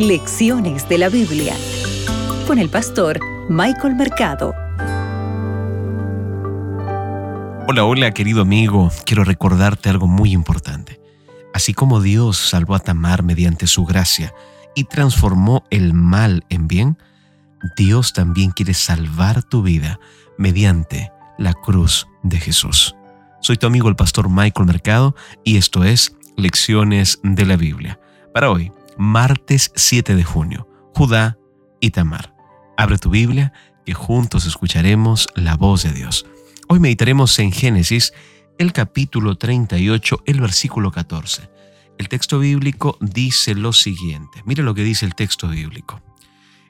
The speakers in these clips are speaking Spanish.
Lecciones de la Biblia con el pastor Michael Mercado. Hola, hola querido amigo, quiero recordarte algo muy importante. Así como Dios salvó a Tamar mediante su gracia y transformó el mal en bien, Dios también quiere salvar tu vida mediante la cruz de Jesús. Soy tu amigo el pastor Michael Mercado y esto es Lecciones de la Biblia. Para hoy, martes 7 de junio, Judá y Tamar. Abre tu Biblia que juntos escucharemos la voz de Dios. Hoy meditaremos en Génesis, el capítulo 38, el versículo 14. El texto bíblico dice lo siguiente. Mire lo que dice el texto bíblico.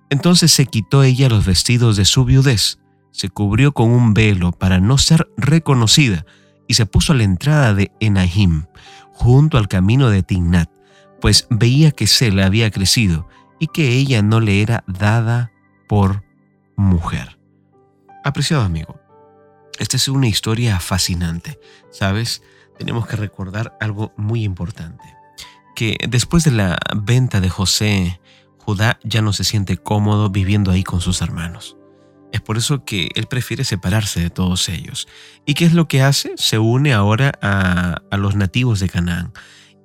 Entonces se quitó ella los vestidos de su viudez, se cubrió con un velo para no ser reconocida y se puso a la entrada de Enahim, junto al camino de Tignat, pues veía que Sela había crecido y que ella no le era dada por mujer. Apreciado amigo, esta es una historia fascinante. ¿Sabes? Tenemos que recordar algo muy importante. Que después de la venta de José, Judá ya no se siente cómodo viviendo ahí con sus hermanos. Es por eso que él prefiere separarse de todos ellos. ¿Y qué es lo que hace? Se une ahora a, los nativos de Canaán.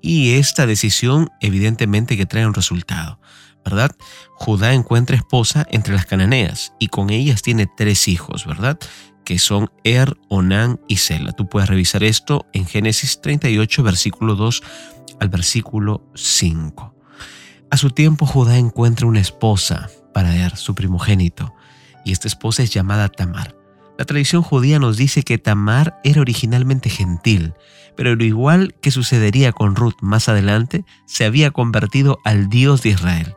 Y esta decisión evidentemente que trae un resultado, ¿verdad? Judá encuentra esposa entre las cananeas y con ellas tiene tres hijos, ¿verdad? Que son Er, Onán y Sela. Tú puedes revisar esto en Génesis 38, versículo 2 al versículo 5. A su tiempo Judá encuentra una esposa para Er, su primogénito y esta esposa es llamada Tamar. La tradición judía nos dice que Tamar era originalmente gentil, pero lo igual que sucedería con Ruth más adelante, se había convertido al Dios de Israel.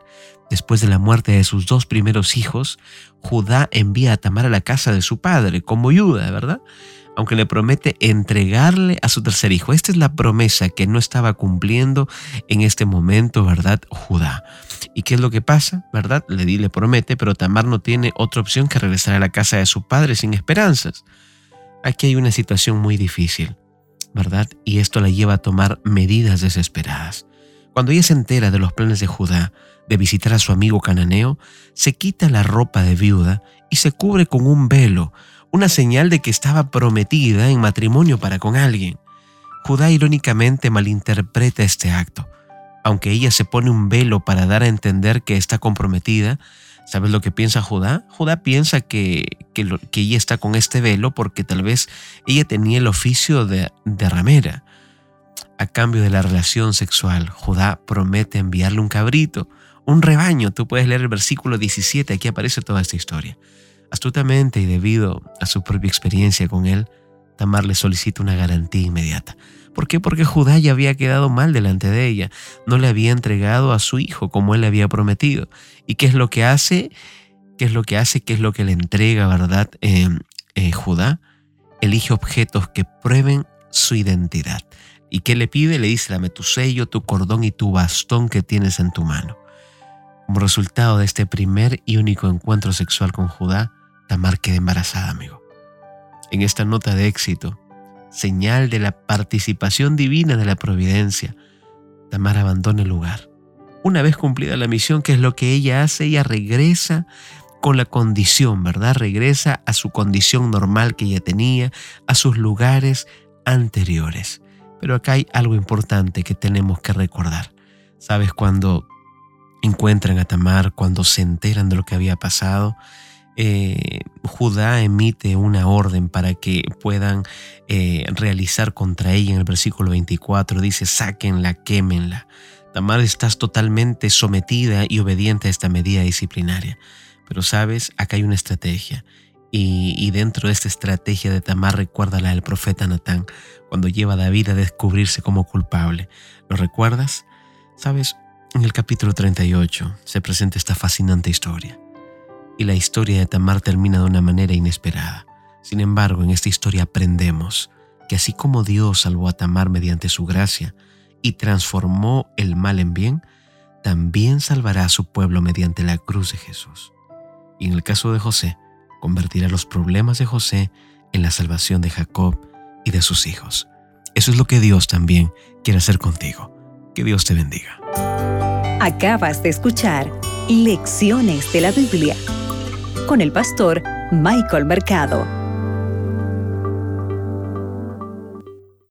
Después de la muerte de sus dos primeros hijos, Judá envía a Tamar a la casa de su padre como ayuda, ¿verdad? aunque le promete entregarle a su tercer hijo. Esta es la promesa que no estaba cumpliendo en este momento, ¿verdad? Judá. ¿Y qué es lo que pasa? ¿Verdad? Le di, le promete, pero Tamar no tiene otra opción que regresar a la casa de su padre sin esperanzas. Aquí hay una situación muy difícil, ¿verdad? Y esto la lleva a tomar medidas desesperadas. Cuando ella se entera de los planes de Judá de visitar a su amigo cananeo, se quita la ropa de viuda y se cubre con un velo, una señal de que estaba prometida en matrimonio para con alguien. Judá irónicamente malinterpreta este acto. Aunque ella se pone un velo para dar a entender que está comprometida, ¿sabes lo que piensa Judá? Judá piensa que, que, ella está con este velo porque tal vez ella tenía el oficio de, de ramera. A cambio de la relación sexual, Judá promete enviarle un cabrito, un rebaño. Tú puedes leer el versículo 17, aquí aparece toda esta historia. Astutamente y debido a su propia experiencia con él, Tamar le solicita una garantía inmediata. ¿Por qué? Porque Judá ya había quedado mal delante de ella. No le había entregado a su hijo como él le había prometido. ¿Y qué es lo que hace? ¿Qué es lo que hace? ¿Qué es lo que le entrega, verdad? Eh, eh, Judá elige objetos que prueben su identidad. ¿Y qué le pide? Le dice, dame tu sello, tu cordón y tu bastón que tienes en tu mano. Como resultado de este primer y único encuentro sexual con Judá, Tamar queda embarazada, amigo. En esta nota de éxito, señal de la participación divina de la providencia, Tamar abandona el lugar. Una vez cumplida la misión, ¿qué es lo que ella hace? Ella regresa con la condición, ¿verdad? Regresa a su condición normal que ella tenía, a sus lugares anteriores. Pero acá hay algo importante que tenemos que recordar. ¿Sabes? Cuando encuentran a Tamar, cuando se enteran de lo que había pasado, eh, Judá emite una orden para que puedan eh, realizar contra ella en el versículo 24. Dice, sáquenla, quémenla. Tamar estás totalmente sometida y obediente a esta medida disciplinaria. Pero sabes, acá hay una estrategia. Y, dentro de esta estrategia de Tamar, recuerda la del profeta Natán, cuando lleva a David a descubrirse como culpable. ¿Lo recuerdas? Sabes, en el capítulo 38 se presenta esta fascinante historia y la historia de Tamar termina de una manera inesperada. Sin embargo, en esta historia aprendemos que así como Dios salvó a Tamar mediante su gracia y transformó el mal en bien, también salvará a su pueblo mediante la cruz de Jesús. Y en el caso de José, convertirá los problemas de José en la salvación de Jacob y de sus hijos. Eso es lo que Dios también quiere hacer contigo. Que Dios te bendiga. Acabas de escuchar Lecciones de la Biblia con el pastor Michael Mercado.